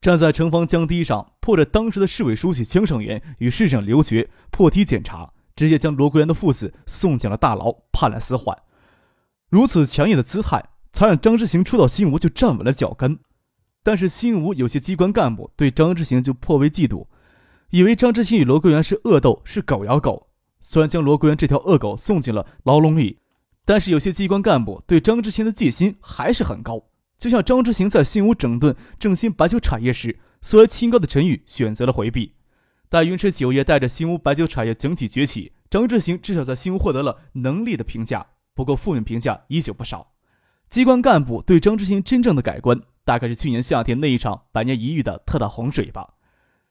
站在城防江堤上，迫着当时的市委书记江尚元与市长刘觉破堤检查，直接将罗国元的父子送进了大牢，判了死缓。如此强硬的姿态，才让张之行初到新吴就站稳了脚跟。但是新吴有些机关干部对张之行就颇为嫉妒，以为张之行与罗国元是恶斗，是狗咬狗。虽然将罗国元这条恶狗送进了牢笼里，但是有些机关干部对张之行的戒心还是很高。就像张之行在新屋整顿振兴白酒产业时，素来清高的陈宇选择了回避。但云池酒业带着新屋白酒产业整体崛起，张之行至少在新屋获得了能力的评价，不过负面评价依旧不少。机关干部对张之行真正的改观，大概是去年夏天那一场百年一遇的特大洪水吧。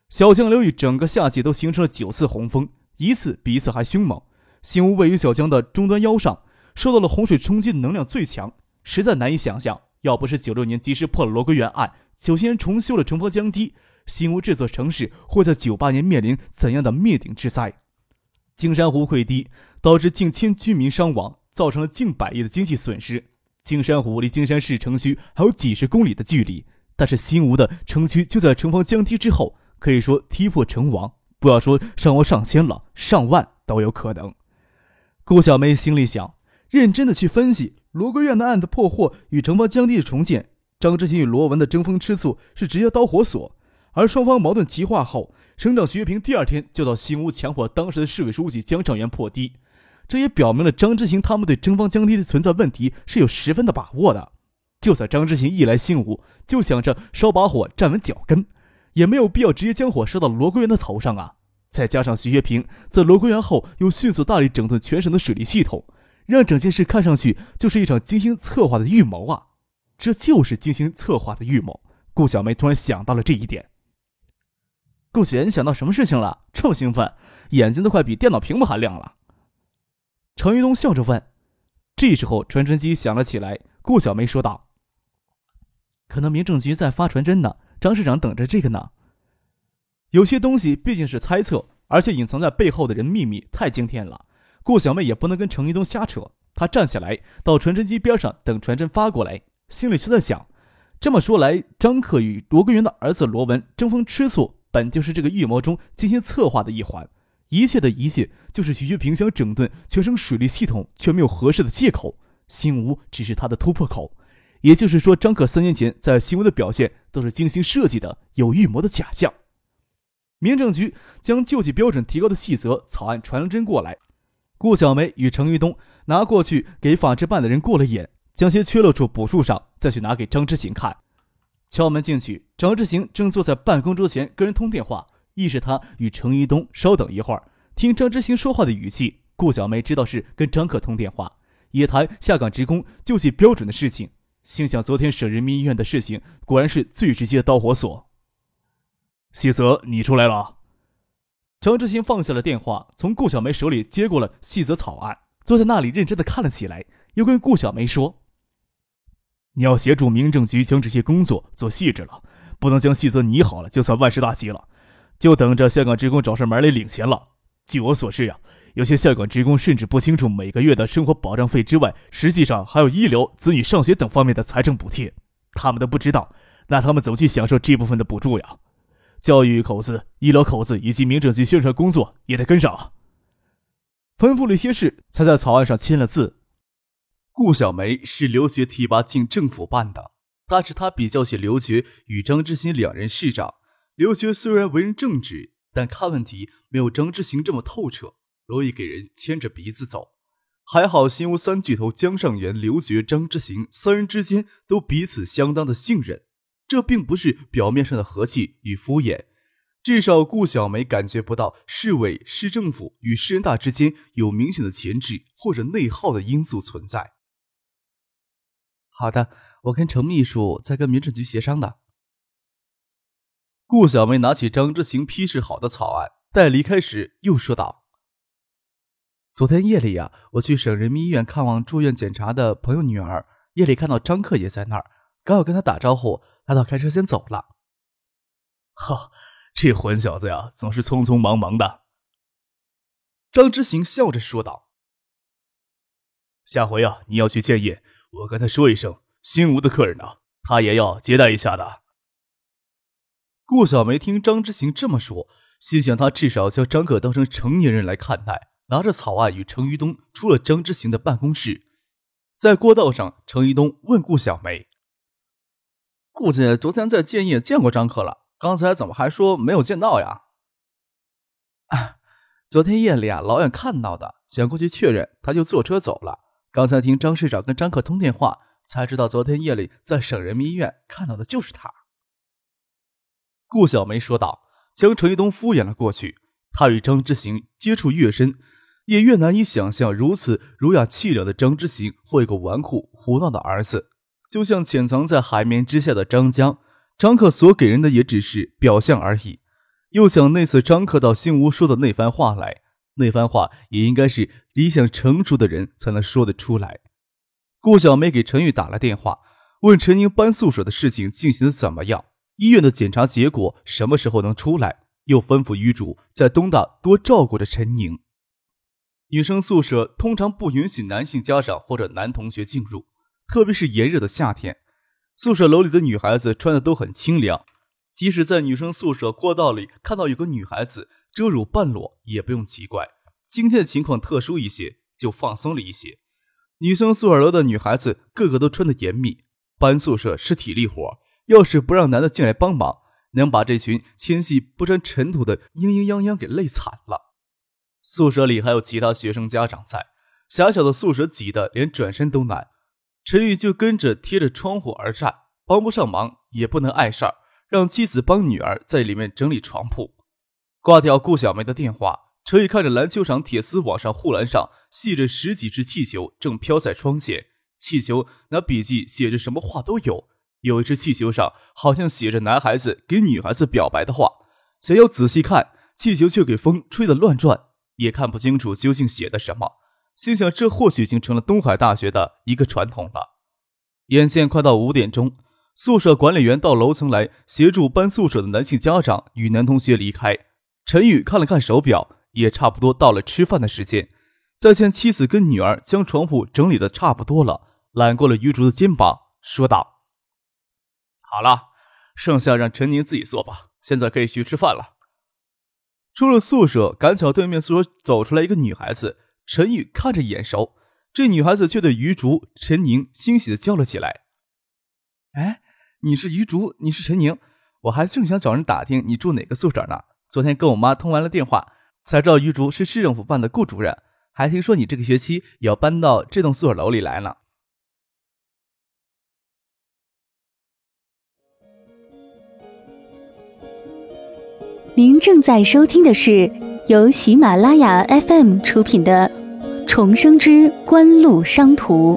小江流域整个夏季都形成了九次洪峰，一次比一次还凶猛。新屋位于小江的终端腰上，受到了洪水冲击的能量最强，实在难以想象。要不是九六年及时破了罗桂元案，九七年重修了城防江堤，新屋这座城市会在九八年面临怎样的灭顶之灾？金山湖溃堤，导致近千居民伤亡，造成了近百亿的经济损失。金山湖离金山市城区还有几十公里的距离，但是新吴的城区就在城防江堤之后，可以说踢破城亡。不要说伤亡上千了，上万都有可能。顾小梅心里想，认真的去分析。罗桂院的案子破获与城防江堤的重建，张之行与罗文的争风吃醋是直接导火索。而双方矛盾激化后，省长徐月平第二天就到新屋强迫当时的市委书记江尚元破堤，这也表明了张之行他们对城防江堤的存在问题是有十分的把握的。就算张之行一来新屋就想着烧把火站稳脚跟，也没有必要直接将火烧到罗桂元的头上啊！再加上徐月平在罗桂元后又迅速大力整顿全省的水利系统。让整件事看上去就是一场精心策划的预谋啊！这就是精心策划的预谋。顾小梅突然想到了这一点。顾姐，你想到什么事情了？这么兴奋，眼睛都快比电脑屏幕还亮了。程玉东笑着问。这时候传真机响了起来。顾小梅说道：“可能民政局在发传真呢，张市长等着这个呢。有些东西毕竟是猜测，而且隐藏在背后的人秘密太惊天了。”顾小妹也不能跟程一东瞎扯，她站起来到传真机边上等传真发过来，心里却在想：这么说来，张克与罗根元的儿子罗文争风吃醋，本就是这个预谋中精心策划的一环。一切的一切，就是徐学平想整顿全省水利系统却没有合适的借口，新吴只是他的突破口。也就是说，张克三年前在新吴的表现都是精心设计的、有预谋的假象。民政局将救济标准提高的细则草案传真过来。顾小梅与程玉东拿过去给法制办的人过了眼，将些缺漏处补数上，再去拿给张之行看。敲门进去，张之行正坐在办公桌前跟人通电话，亦是他与程玉东稍等一会儿。听张之行说话的语气，顾小梅知道是跟张克通电话，也谈下岗职工救济标准的事情。心想昨天省人民医院的事情，果然是最直接的导火索。细泽，你出来了。张志新放下了电话，从顾小梅手里接过了细则草案，坐在那里认真的看了起来，又跟顾小梅说：“你要协助民政局将这些工作做细致了，不能将细则拟好了就算万事大吉了，就等着下岗职工找上门来领钱了。据我所知呀，有些下岗职工甚至不清楚每个月的生活保障费之外，实际上还有医疗、子女上学等方面的财政补贴，他们都不知道，那他们怎么去享受这部分的补助呀？”教育口子、医疗口子以及民政局宣传工作也得跟上。吩咐了一些事，才在草案上签了字。顾小梅是刘觉提拔进政府办的，但是她比较起刘觉与张之行两人市长，刘觉虽然为人正直，但看问题没有张之行这么透彻，容易给人牵着鼻子走。还好新吴三巨头江上元、刘觉、张之行三人之间都彼此相当的信任。这并不是表面上的和气与敷衍，至少顾小梅感觉不到市委、市政府与市人大之间有明显的前置或者内耗的因素存在。好的，我跟程秘书在跟民政局协商的。顾小梅拿起张之行批示好的草案，待离开时又说道：“昨天夜里呀，我去省人民医院看望住院检查的朋友女儿，夜里看到张克也在那儿，刚要跟他打招呼，他倒开车先走了。”哈，这混小子呀，总是匆匆忙忙的。张之行笑着说道：“下回啊，你要去见宴，我跟他说一声，新吴的客人呢，他也要接待一下的。”顾小梅听张之行这么说，心想他至少将张克当成成年人来看待。拿着草案与程于东出了张之行的办公室，在过道上，程于东问顾小梅：“顾姐昨天在建业见过张克了，刚才怎么还说没有见到呀？”“，昨天夜里啊，老远看到的，想过去确认，他就坐车走了。刚才听张市长跟张克通电话，才知道昨天夜里在省人民医院看到的就是他。”顾小梅说道，将程一东敷衍了过去。他与张之行接触越深，也越难以想象如此儒雅气良的张之行会有个纨绔胡闹的儿子。就像潜藏在海绵之下的张江，张克所给人的也只是表象而已。又想那次张克到新屋说的那番话来，那番话也应该是理想成熟的人才能说得出来。顾小梅给陈宇打了电话，问陈宁搬宿舍的事情进行的怎么样。医院的检查结果什么时候能出来？又吩咐女主在东大多照顾着陈宁。女生宿舍通常不允许男性家长或者男同学进入，特别是炎热的夏天。宿舍楼里的女孩子穿的都很清凉，即使在女生宿舍过道里看到有个女孩子遮乳半裸，也不用奇怪。今天的情况特殊一些，就放松了一些。女生宿舍楼的女孩子个个都穿得严密，搬宿舍是体力活。要是不让男的进来帮忙，能把这群纤细不沾尘土的嘤嘤泱泱给累惨了。宿舍里还有其他学生家长在，狭小的宿舍挤得连转身都难。陈宇就跟着贴着窗户而站，帮不上忙也不能碍事儿，让妻子帮女儿在里面整理床铺。挂掉顾小梅的电话，陈宇看着篮球场铁丝网上护栏上系着十几只气球，正飘在窗前。气球那笔记写着什么话都有。有一只气球上好像写着男孩子给女孩子表白的话，想要仔细看，气球却给风吹得乱转，也看不清楚究竟写的什么。心想这或许已经成了东海大学的一个传统了。眼见快到五点钟，宿舍管理员到楼层来协助搬宿舍的男性家长与男同学离开。陈宇看了看手表，也差不多到了吃饭的时间。再见妻子跟女儿将床铺整理的差不多了，揽过了余竹的肩膀，说道。好了，剩下让陈宁自己做吧。现在可以去吃饭了。出了宿舍，赶巧对面宿舍走出来一个女孩子，陈宇看着眼熟，这女孩子却对于竹、陈宁欣喜的叫了起来：“哎，你是于竹，你是陈宁，我还正想找人打听你住哪个宿舍呢。昨天跟我妈通完了电话，才知道于竹是市政府办的顾主任，还听说你这个学期也要搬到这栋宿舍楼里来呢。”您正在收听的是由喜马拉雅 FM 出品的《重生之官路商途》。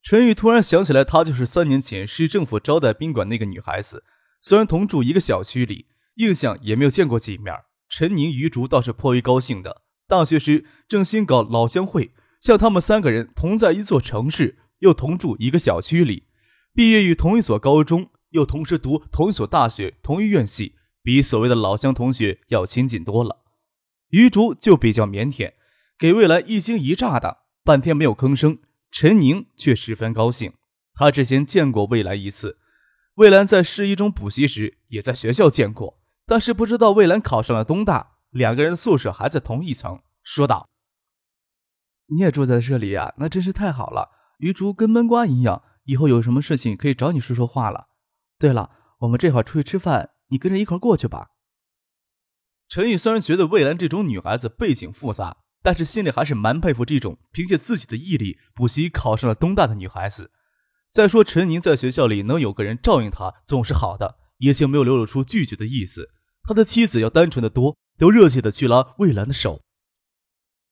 陈宇突然想起来，她就是三年前市政府招待宾馆那个女孩子。虽然同住一个小区里，印象也没有见过几面。陈宁、余竹倒是颇为高兴的。大学时正新搞老乡会，像他们三个人同在一座城市。又同住一个小区里，毕业于同一所高中，又同时读同一所大学，同一院系，比所谓的老乡同学要亲近多了。于竹就比较腼腆，给魏兰一惊一乍的，半天没有吭声。陈宁却十分高兴，他之前见过魏兰一次，魏兰在市一中补习时也在学校见过，但是不知道魏兰考上了东大，两个人宿舍还在同一层。说道：“你也住在这里呀？那真是太好了。”于竹跟闷瓜一样，以后有什么事情可以找你说说话了。对了，我们这会儿出去吃饭，你跟着一块过去吧。陈毅虽然觉得魏兰这种女孩子背景复杂，但是心里还是蛮佩服这种凭借自己的毅力补习考上了东大的女孩子。再说陈宁在学校里能有个人照应她，总是好的，也就没有流露出拒绝的意思。他的妻子要单纯的多，都热切的去拉魏兰的手，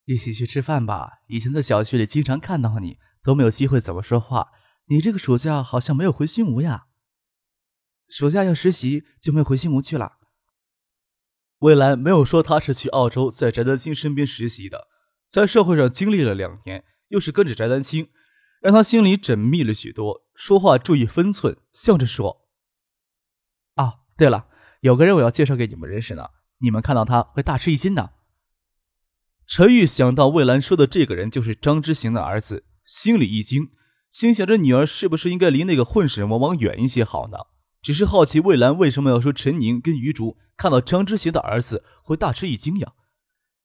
一起去吃饭吧。以前在小区里经常看到你。都没有机会怎么说话。你这个暑假好像没有回新吴呀？暑假要实习，就没回新吴去了。魏兰没有说他是去澳洲，在翟丹青身边实习的，在社会上经历了两年，又是跟着翟丹青，让他心里缜密了许多，说话注意分寸，笑着说：“啊，对了，有个人我要介绍给你们认识呢，你们看到他会大吃一惊的。”陈玉想到魏兰说的这个人就是张之行的儿子，心里一惊，心想着女儿是不是应该离那个混世魔王远一些好呢？只是好奇魏兰为什么要说陈宁跟余竹看到张之行的儿子会大吃一惊呀？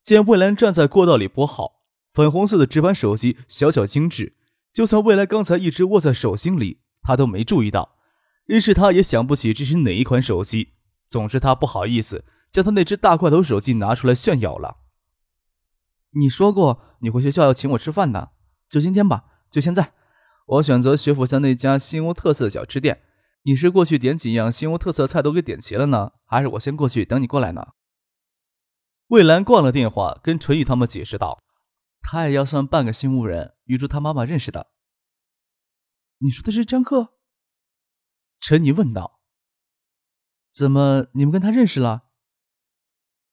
见魏兰站在过道里拨号，粉红色的直板手机小巧精致，就算魏兰刚才一直握在手心里，他都没注意到。认识他也想不起这是哪一款手机，总之他不好意思将他那只大块头手机拿出来炫耀了。你说过你回学校要请我吃饭的，就今天吧，就现在。我选择学府巷那家新屋特色的小吃店。你是过去点几样新屋特色菜都给点齐了呢，还是我先过去等你过来呢？魏兰挂了电话，跟纯玉他们解释道：“他也要算半个新屋人，玉珠他妈妈认识的。”你说的是张克？陈妮问道：“怎么你们跟他认识了？”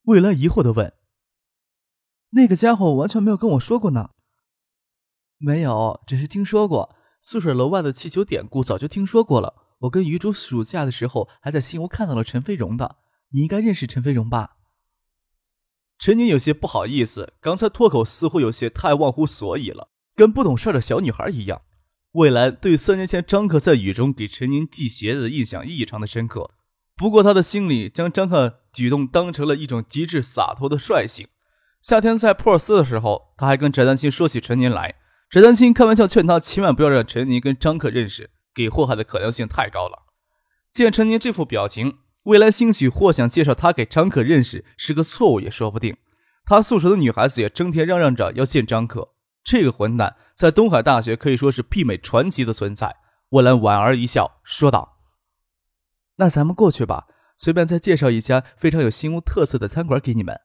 魏兰疑惑的问：“那个家伙完全没有跟我说过呢。”“没有，只是听说过宿舍楼外的气球典故，早就听说过了。”我跟余竹暑假的时候还在新屋看到了陈飞荣的，你应该认识陈飞荣吧？陈宁有些不好意思，刚才脱口似乎有些太忘乎所以了，跟不懂事的小女孩一样。魏兰对三年前张克在雨中给陈宁系鞋子的印象异常的深刻，不过他的心里将张克举动当成了一种极致洒脱的率性。夏天在珀斯的时候，他还跟翟丹青说起陈宁来，翟丹青开玩笑劝他千万不要让陈宁跟张克认识。给祸害的可能性太高了。见陈宁这副表情，未来兴许或想介绍他给张可认识是个错误也说不定。他宿舍的女孩子也整天嚷嚷着要见张可，这个混蛋在东海大学可以说是媲美传奇的存在。魏兰莞尔一笑，说道：“那咱们过去吧，随便再介绍一家非常有新屋特色的餐馆给你们。”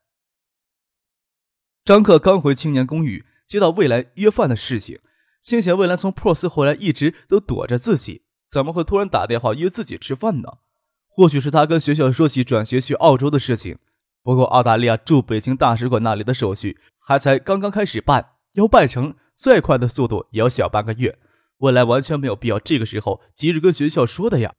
张克刚回青年公寓，接到未来约饭的事情。心想未来从珀斯回来一直都躲着自己，怎么会突然打电话约自己吃饭呢？或许是他跟学校说起转学去澳洲的事情。不过澳大利亚驻北京大使馆那里的手续还才刚刚开始办，要办成最快的速度也要小半个月。未来完全没有必要这个时候急着跟学校说的呀。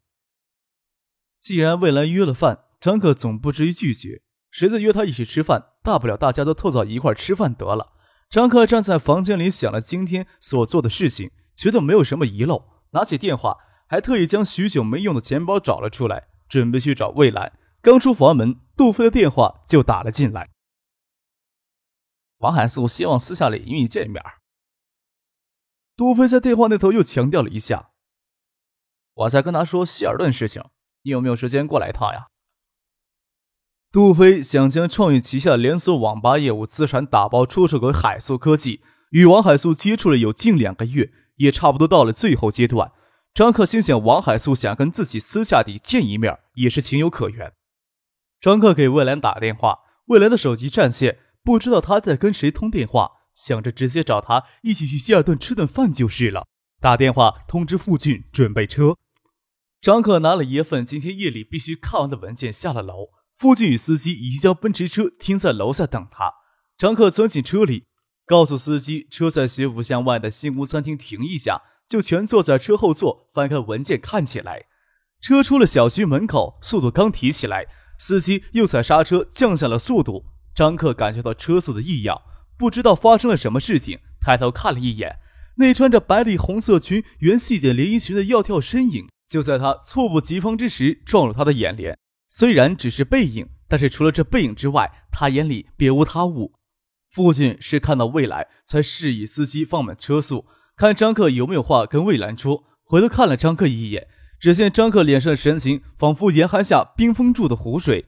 既然未来约了饭，张可总不至于拒绝。谁再约他一起吃饭，大不了大家都凑到一块吃饭得了。张克站在房间里想了今天所做的事情，觉得没有什么遗漏，拿起电话，还特意将许久没用的钱包找了出来，准备去找魏兰。刚出房门，杜飞的电话就打了进来。王海素希望私下里与你见面。杜飞在电话那头又强调了一下：“我在跟他说希尔顿事情，你有没有时间过来一趟呀？”杜飞想将创意旗下连锁网吧业务资产打包出售给海素科技，与王海素接触了有近两个月，也差不多到了最后阶段。张克心想，王海素想跟自己私下里见一面，也是情有可原。张克给魏兰打电话，魏兰的手机占线，不知道他在跟谁通电话，想着直接找他一起去希尔顿吃顿饭就是了。打电话通知傅俊准备车。张克拿了一份今天夜里必须看完的文件，下了楼。傅俊与司机已经将奔驰车停在楼下等他。张克钻进车里，告诉司机车在学府巷外的新屋餐厅停一下，就全坐在车后座，翻开文件看起来。车出了小区门口，速度刚提起来，司机又踩刹车降下了速度。张克感觉到车速的异样，不知道发生了什么事情，抬头看了一眼，那穿着白里红色裙、圆细点连衣裙的窈窕身影，就在他猝不及防之时撞入他的眼帘。虽然只是背影，但是除了这背影之外，他眼里别无他物。父亲是看到未来才示意司机放慢车速，看张克有没有话跟魏兰说。回头看了张克一眼，只见张克脸上的神情仿佛严寒下冰封住的湖水。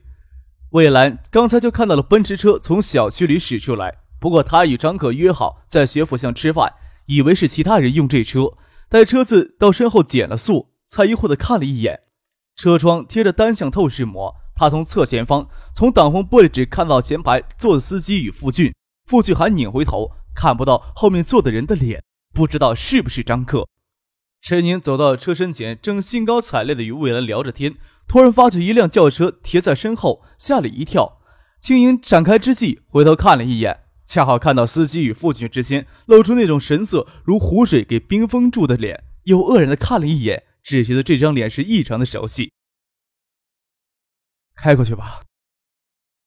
魏兰刚才就看到了奔驰车从小区里驶出来，不过他与张克约好在学府巷吃饭，以为是其他人用这车。待车子到身后减了速，才疑惑的看了一眼。车窗贴着单向透视膜，他从侧前方从挡风玻璃只看到前排坐的司机与傅俊，傅俊还拧回头看不到后面坐的人的脸。不知道是不是张克。陈宁走到车身前，正兴高采烈地与魏兰聊着天，突然发觉一辆轿车贴在身后，吓了一跳。青莹展开之际，回头看了一眼，恰好看到司机与父亲之间露出那种神色如湖水给冰封住的脸，又愕然地看了一眼，只觉得这张脸是异常的熟悉。开过去吧。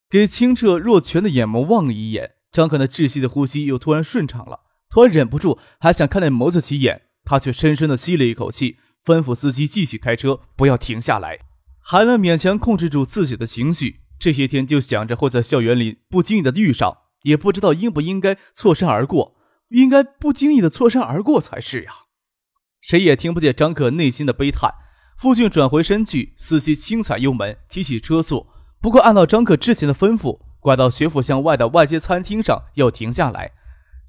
给清澈若泉的眼眸望了一眼，张可那窒息的呼吸又突然顺畅了，突然忍不住还想看那眸子起眼。他却深深的吸了一口气，吩咐司机继续开车，不要停下来，还能勉强控制住自己的情绪。这些天就想着会在校园里不经意的遇上，也不知道应不应该错身而过，应该不经意的错身而过才是呀。谁也听不见张可内心的悲叹。父亲转回身去，司机轻踩油门，提起车速。不过按照张克之前的吩咐，拐到学府巷外的外街餐厅上要停下来。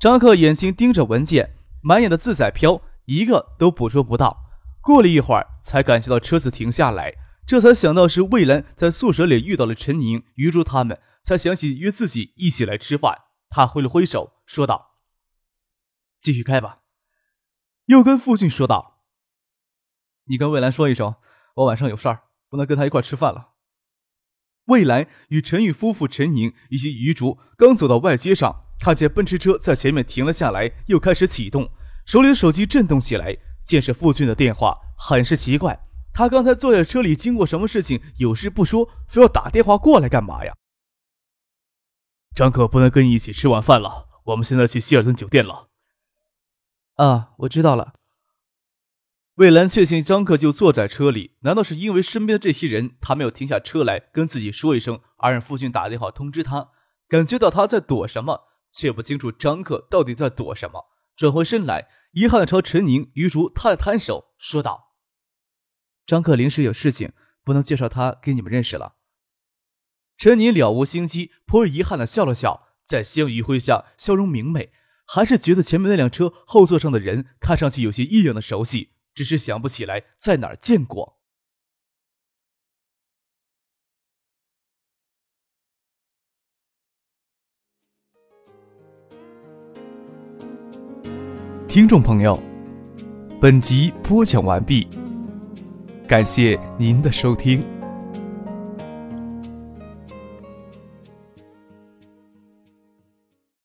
张克眼睛盯着文件，满眼的字在飘。一个都捕捉不到。过了一会儿，才感觉到车子停下来，这才想到是魏兰在宿舍里遇到了陈宁、余竹他们，才想起约自己一起来吃饭。他挥了挥手，说道：“继续开吧。”又跟父亲说道：“你跟魏兰说一声，我晚上有事儿，不能跟他一块吃饭了。”魏兰与陈宇夫妇陈宁以及余竹刚走到外街上，看见奔驰车在前面停了下来，又开始启动。手里的手机震动起来，见是父亲的电话，很是奇怪。他刚才坐在车里，经过什么事情，有事不说，非要打电话过来干嘛呀？张可不能跟你一起吃晚饭了，我们现在去希尔顿酒店了。啊，我知道了。魏兰确信张克就坐在车里，难道是因为身边的这些人，他没有停下车来跟自己说一声，而让父亲打电话通知他？感觉到他在躲什么，却不清楚张克到底在躲什么。转回身来，遗憾的朝陈宁、于竹摊了摊手，说道：“张克临时有事情，不能介绍他给你们认识了。”陈宁了无心机，颇为遗憾的笑了笑，在夕阳余晖下，笑容明媚，还是觉得前面那辆车后座上的人看上去有些异样的熟悉，只是想不起来在哪儿见过。听众朋友，本集播讲完毕，感谢您的收听。